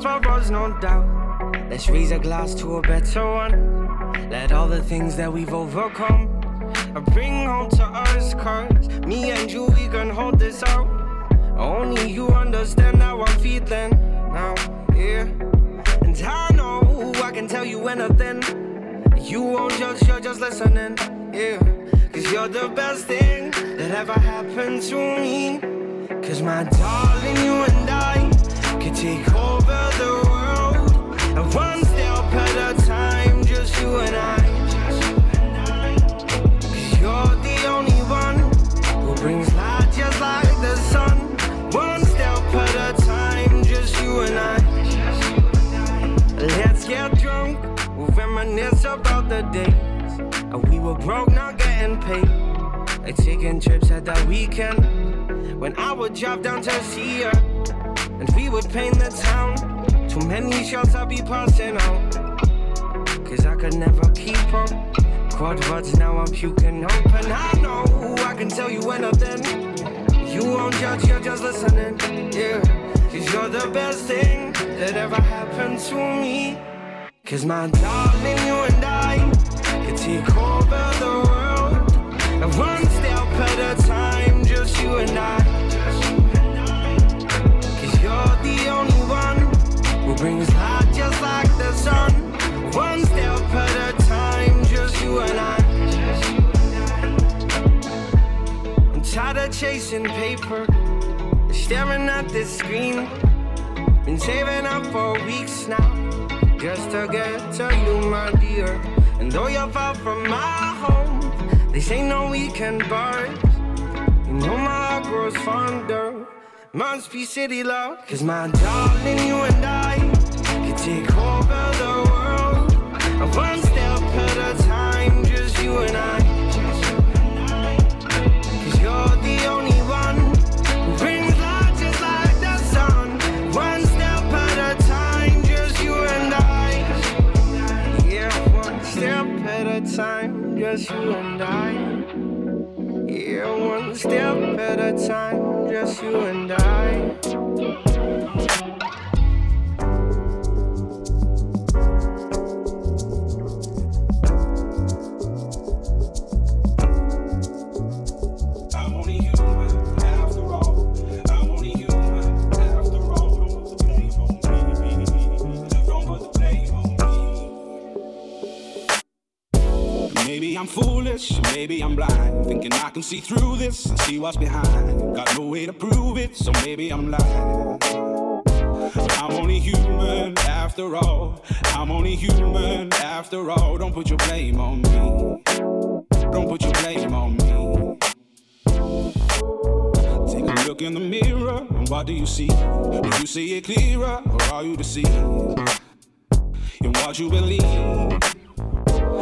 for us, no doubt. Let's raise a glass to a better one. Let all the things that we've overcome uh, bring home to us. Cause me and you, we can hold this out. Only you understand how I'm feeling now, yeah. And I know I can tell you anything. You won't judge, you're just listening, yeah. Cause you're the best thing that ever happened to me. Cause my darling, you and I could take the days. uh, We were broke, not getting paid. Like taking trips at the weekend. When I would drive down to see her, and we would paint the town. Too many shots I'd be passing out. Cause I could never keep up. Quad words, now I'm puking open. I know I can tell you when i anything. You won't judge, you're just listening. Yeah. Cause you're the best thing that ever happened to me. Cause my darling, you and I can take over the world. And one step at a time, just you and I. Cause you're the only one who brings light just like the sun. One step at a time, just you and I. I'm tired of chasing paper, staring at this screen. Been saving up for weeks now, just to get to you, my dear. And though you're far from my home, this ain't no weekend bars. You know my heart grows fonder. Must be city love. Cause my darling, you and I can take over the world. One step at a time, just you and I. Cause you're the only time, just you and I. Yeah, one step at a time, just you and I. Maybe I'm foolish, maybe I'm blind. Thinking I can see through this and see what's behind. Got no way to prove it, so maybe I'm lying. I'm only human after all. I'm only human after all. Don't put your blame on me. Don't put your blame on me. Take a look in the mirror, and what do you see? Do you see it clearer, or are you deceived in what you believe?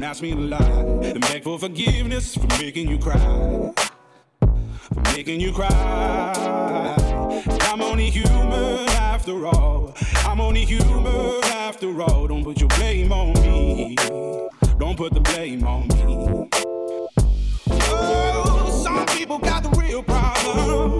Don't ask me to lie. And beg for forgiveness for making you cry for making you cry. I'm only human after all. I'm only human after all. Don't put your blame on me. Don't put the blame on me. Oh, some people got the real problem.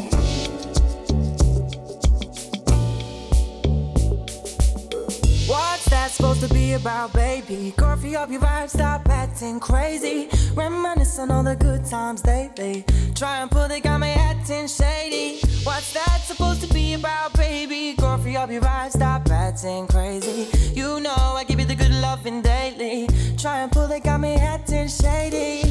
To be about, baby? Coffee up your vibe, stop acting crazy. Reminisce on all the good times lately. Try and pull it, got me acting shady. What's that supposed to be about, baby? Coffee up your vibe, stop acting crazy. You know I give you the good loving daily. Try and pull it, got me acting shady.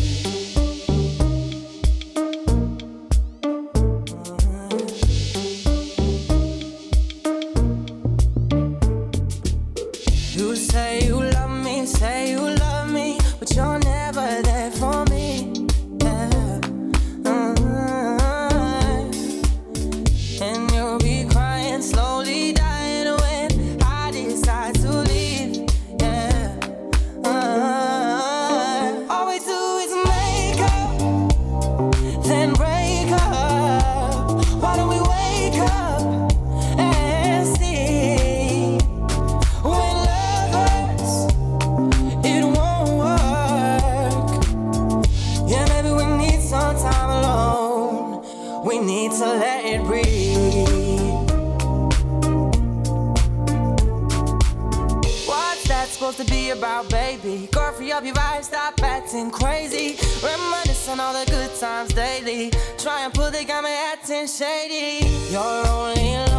Baby? Girl, free up your vibe, stop acting crazy. Reminisce on all the good times daily. Try and pull the got me acting shady. You're only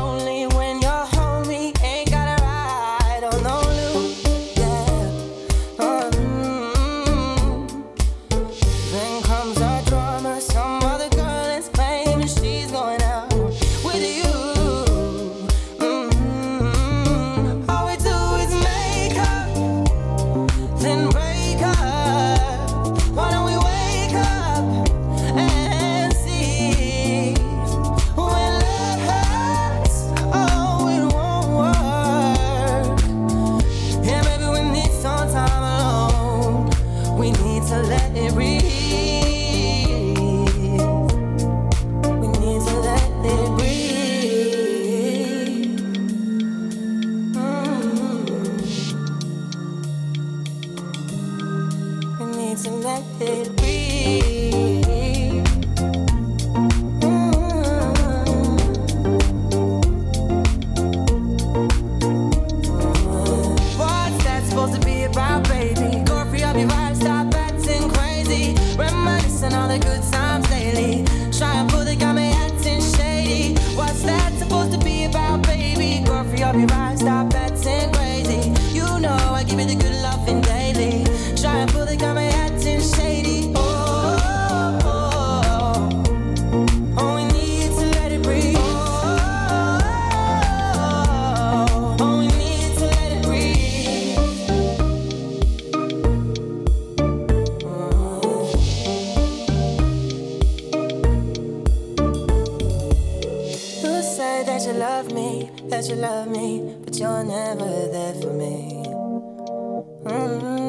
Sure they get down, good lord. Baby got them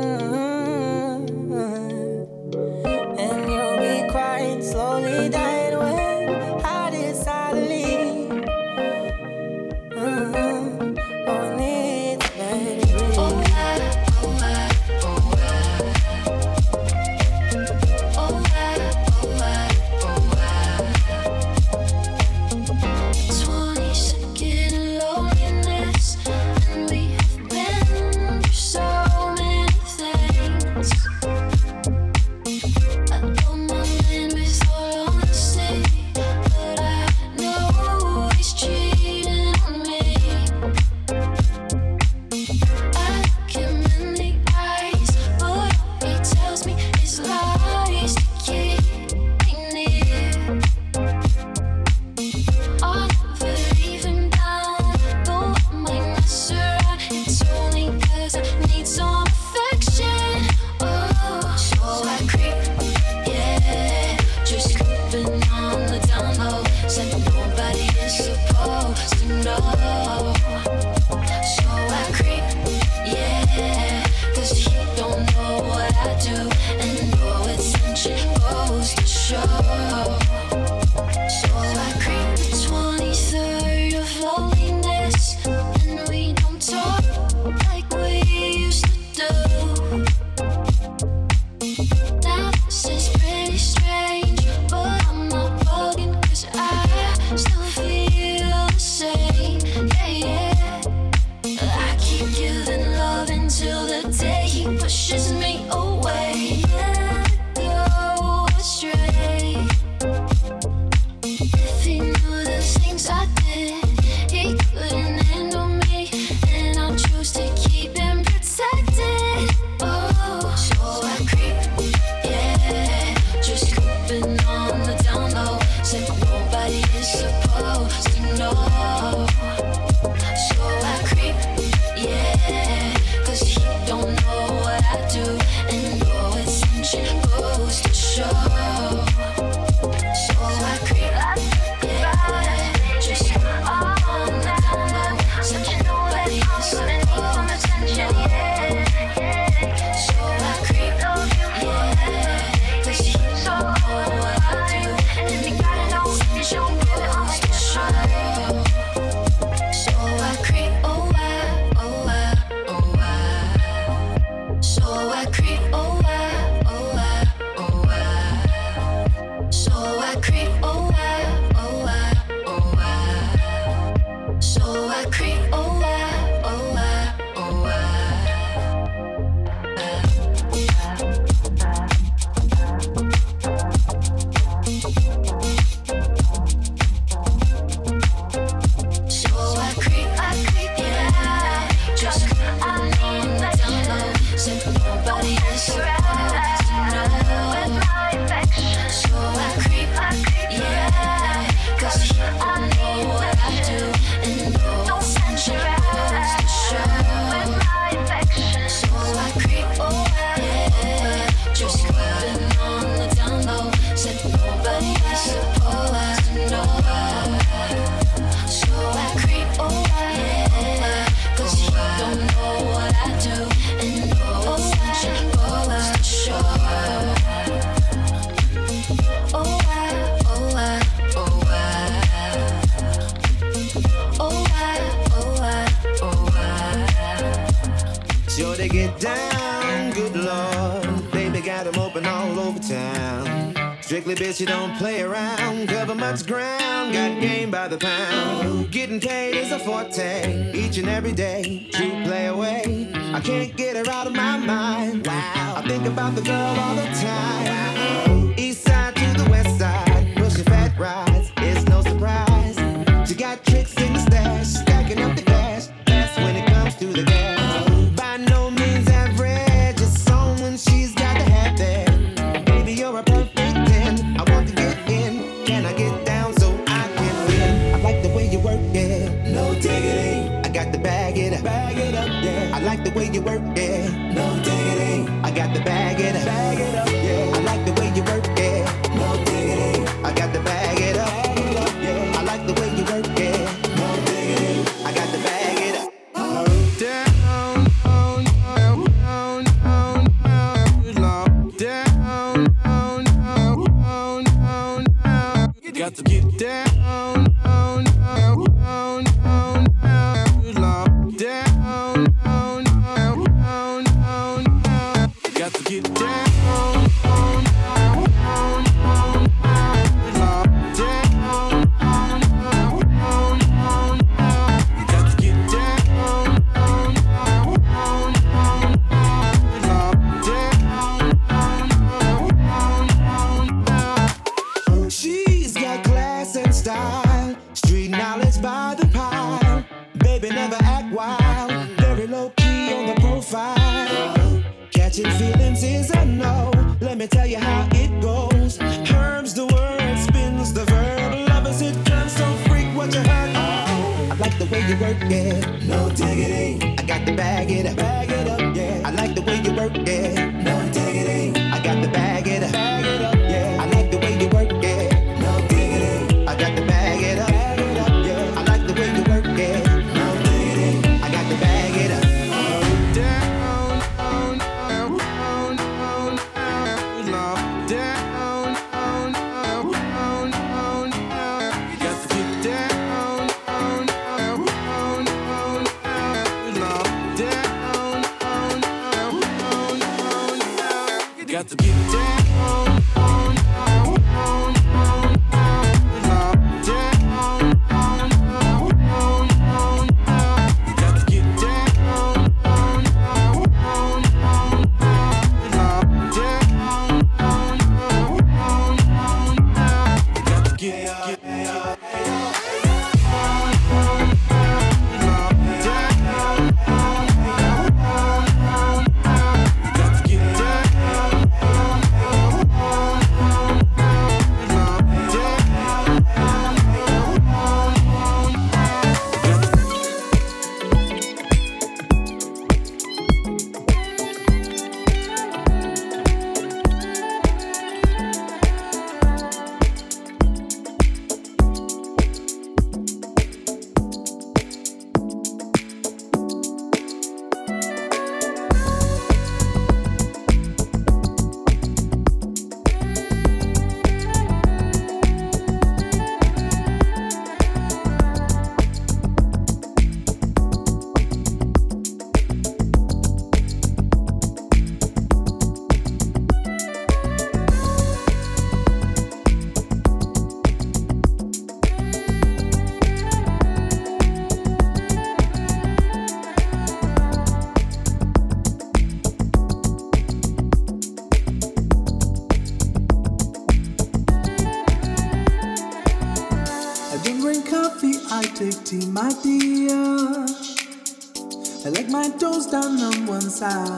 open all ugly bitch, you don't play around. Cover much ground, got game by the pound. Getting paid is a forte, each and every day. True play away, I can't get her out of my mind. Wow, I think about the girl all the time. East side to the west side, push fat ride. sound.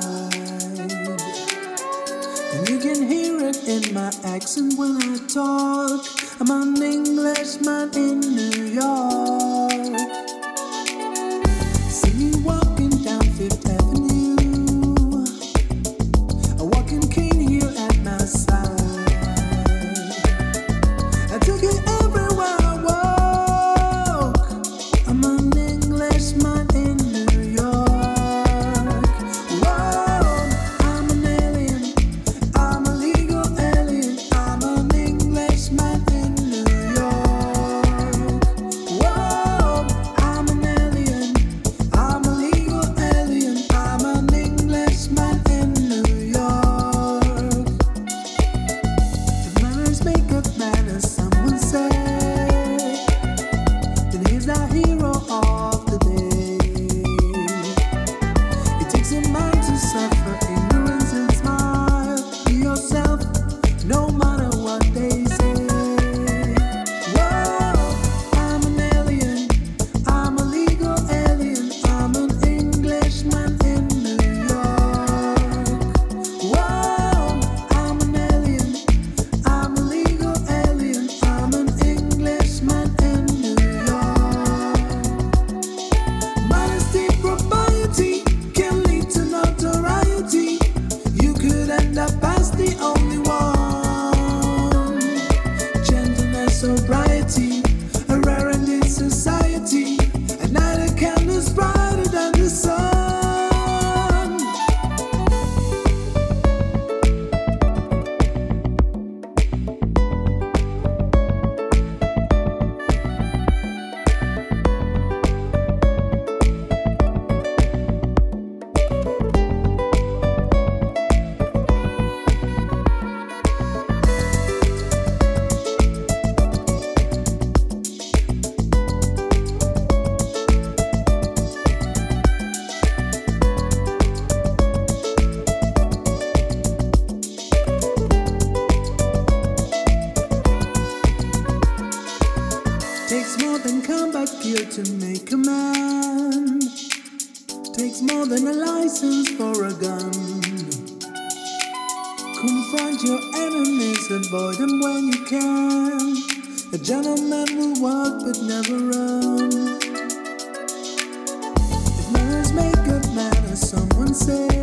to make a man takes more than a license for a gun. Confront your enemies, avoid them when you can. A gentleman will walk but never run. If manners make a man, as someone said.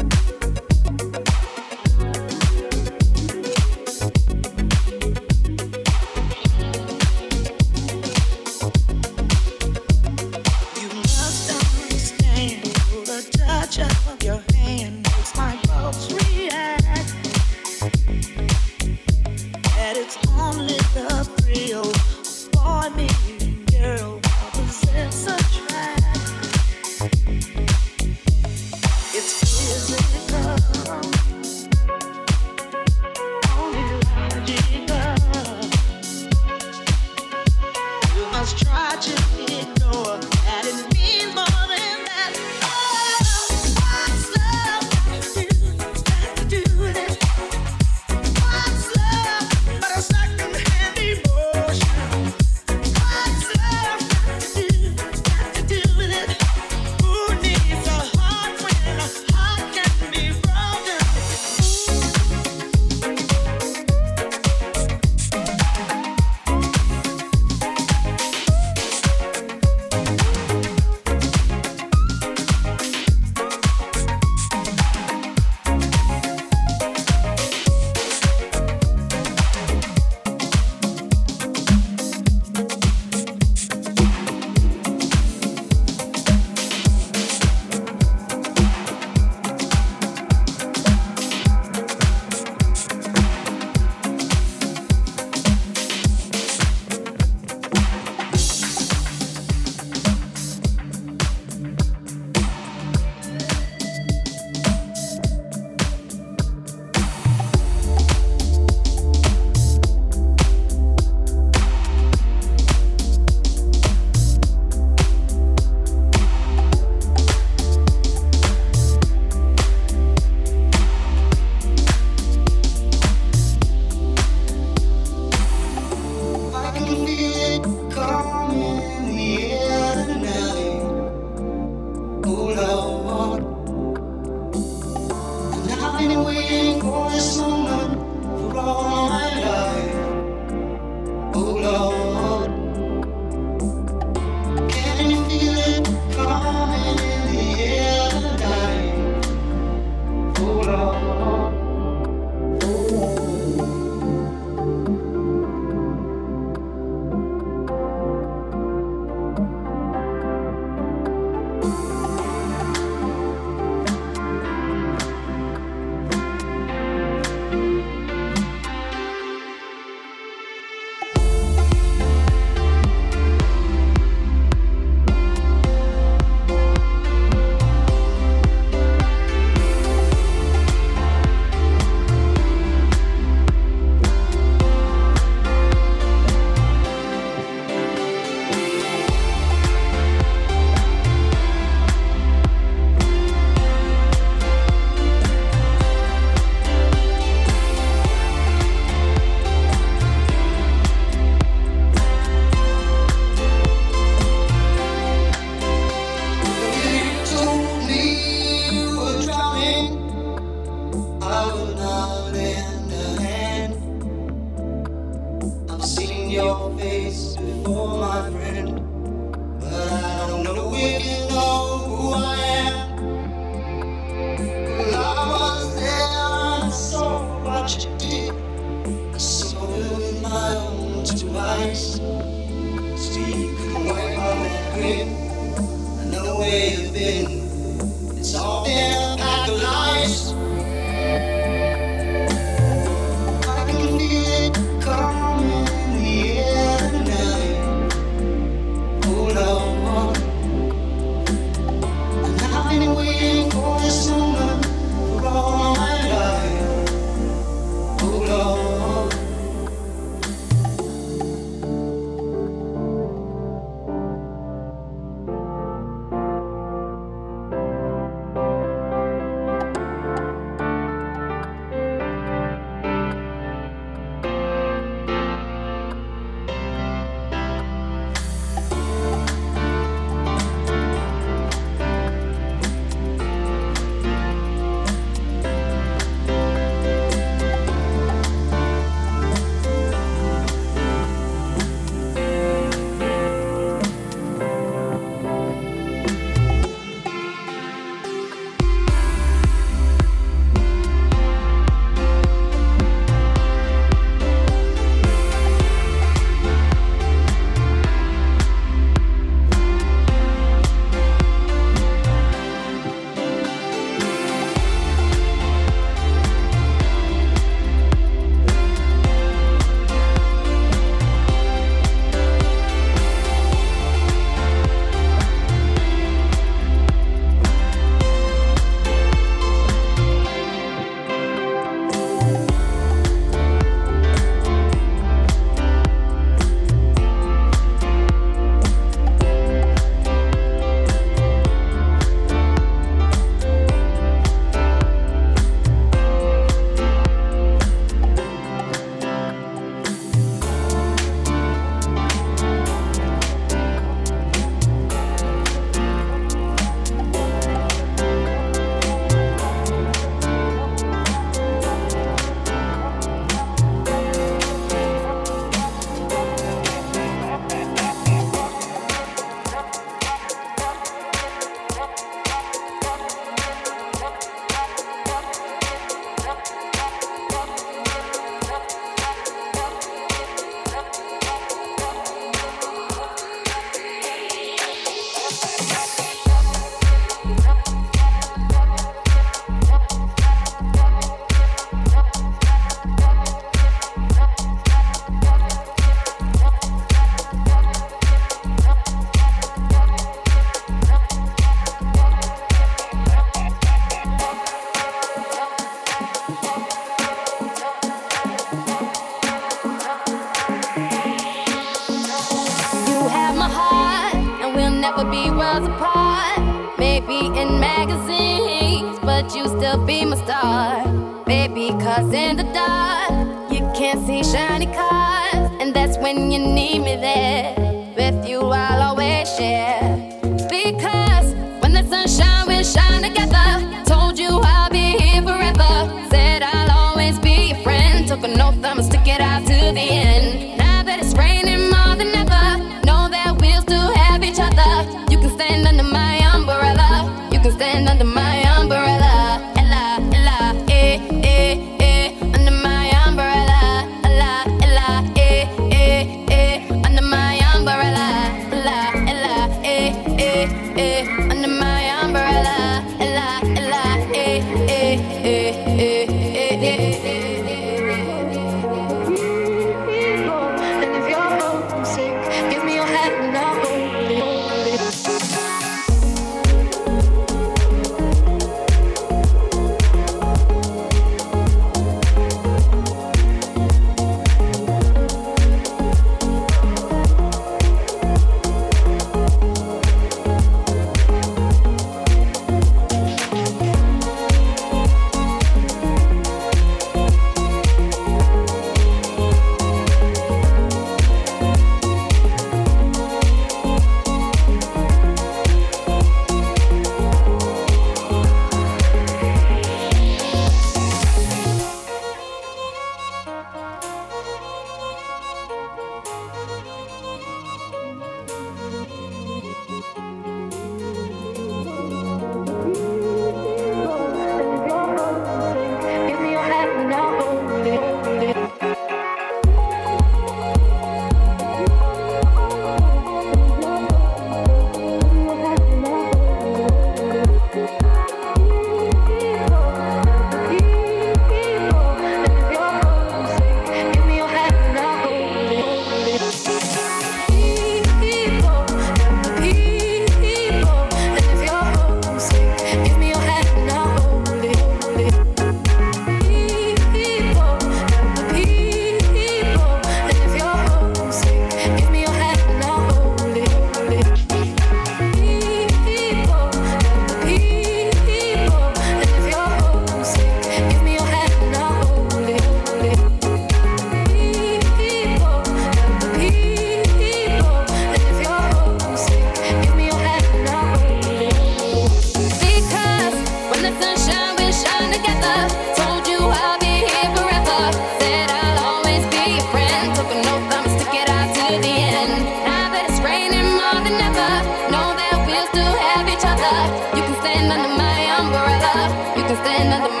You can stand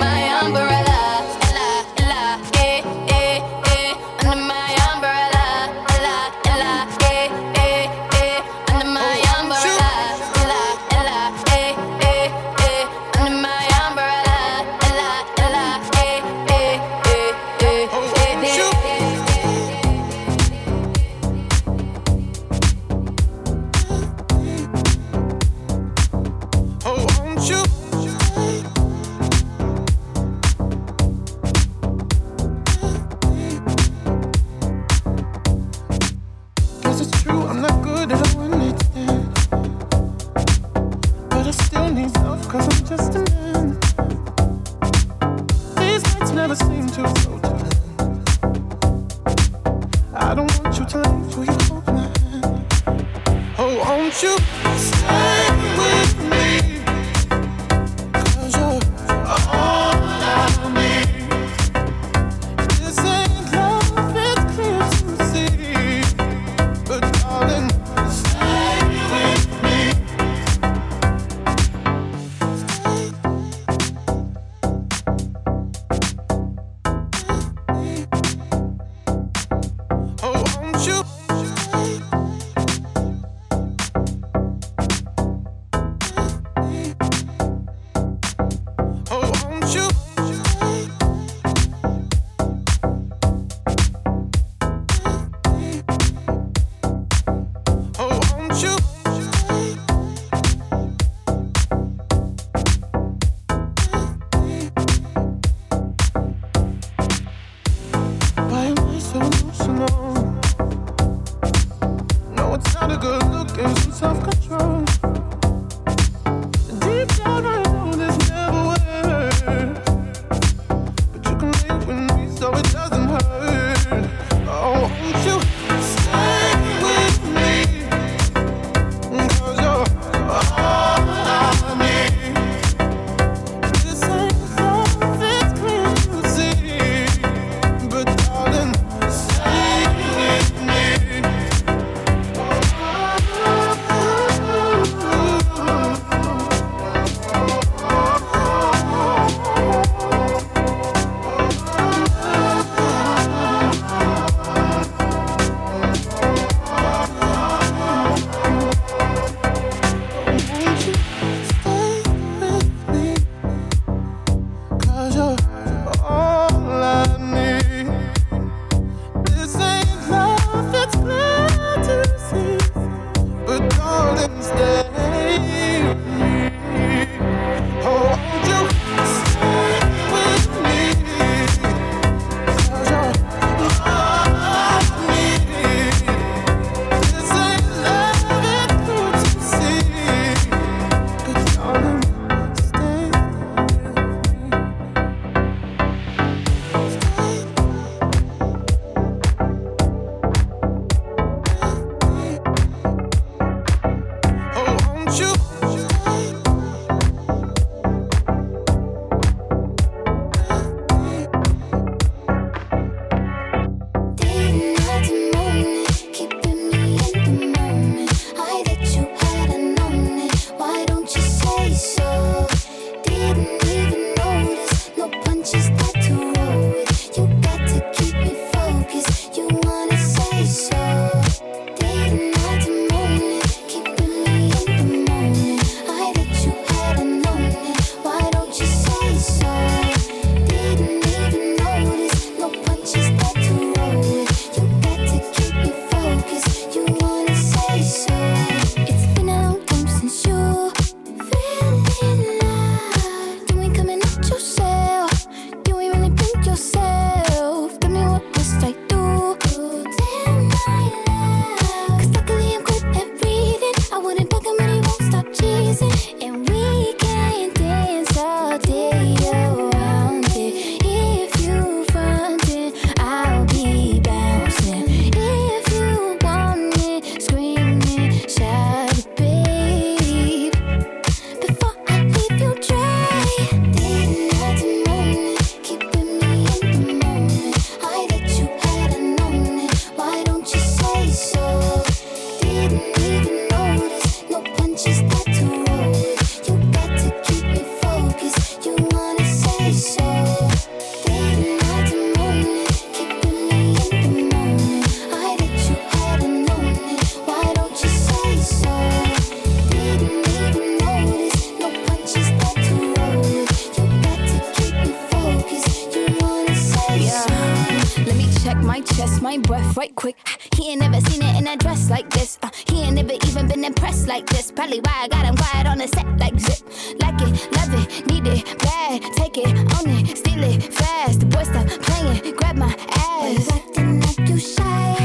fast. The boy stop playing, grab my ass. Acting like you shy.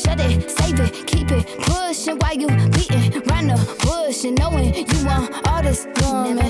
Shut it, save it, keep it pushing while you beating round the bush and knowing you want all this woman.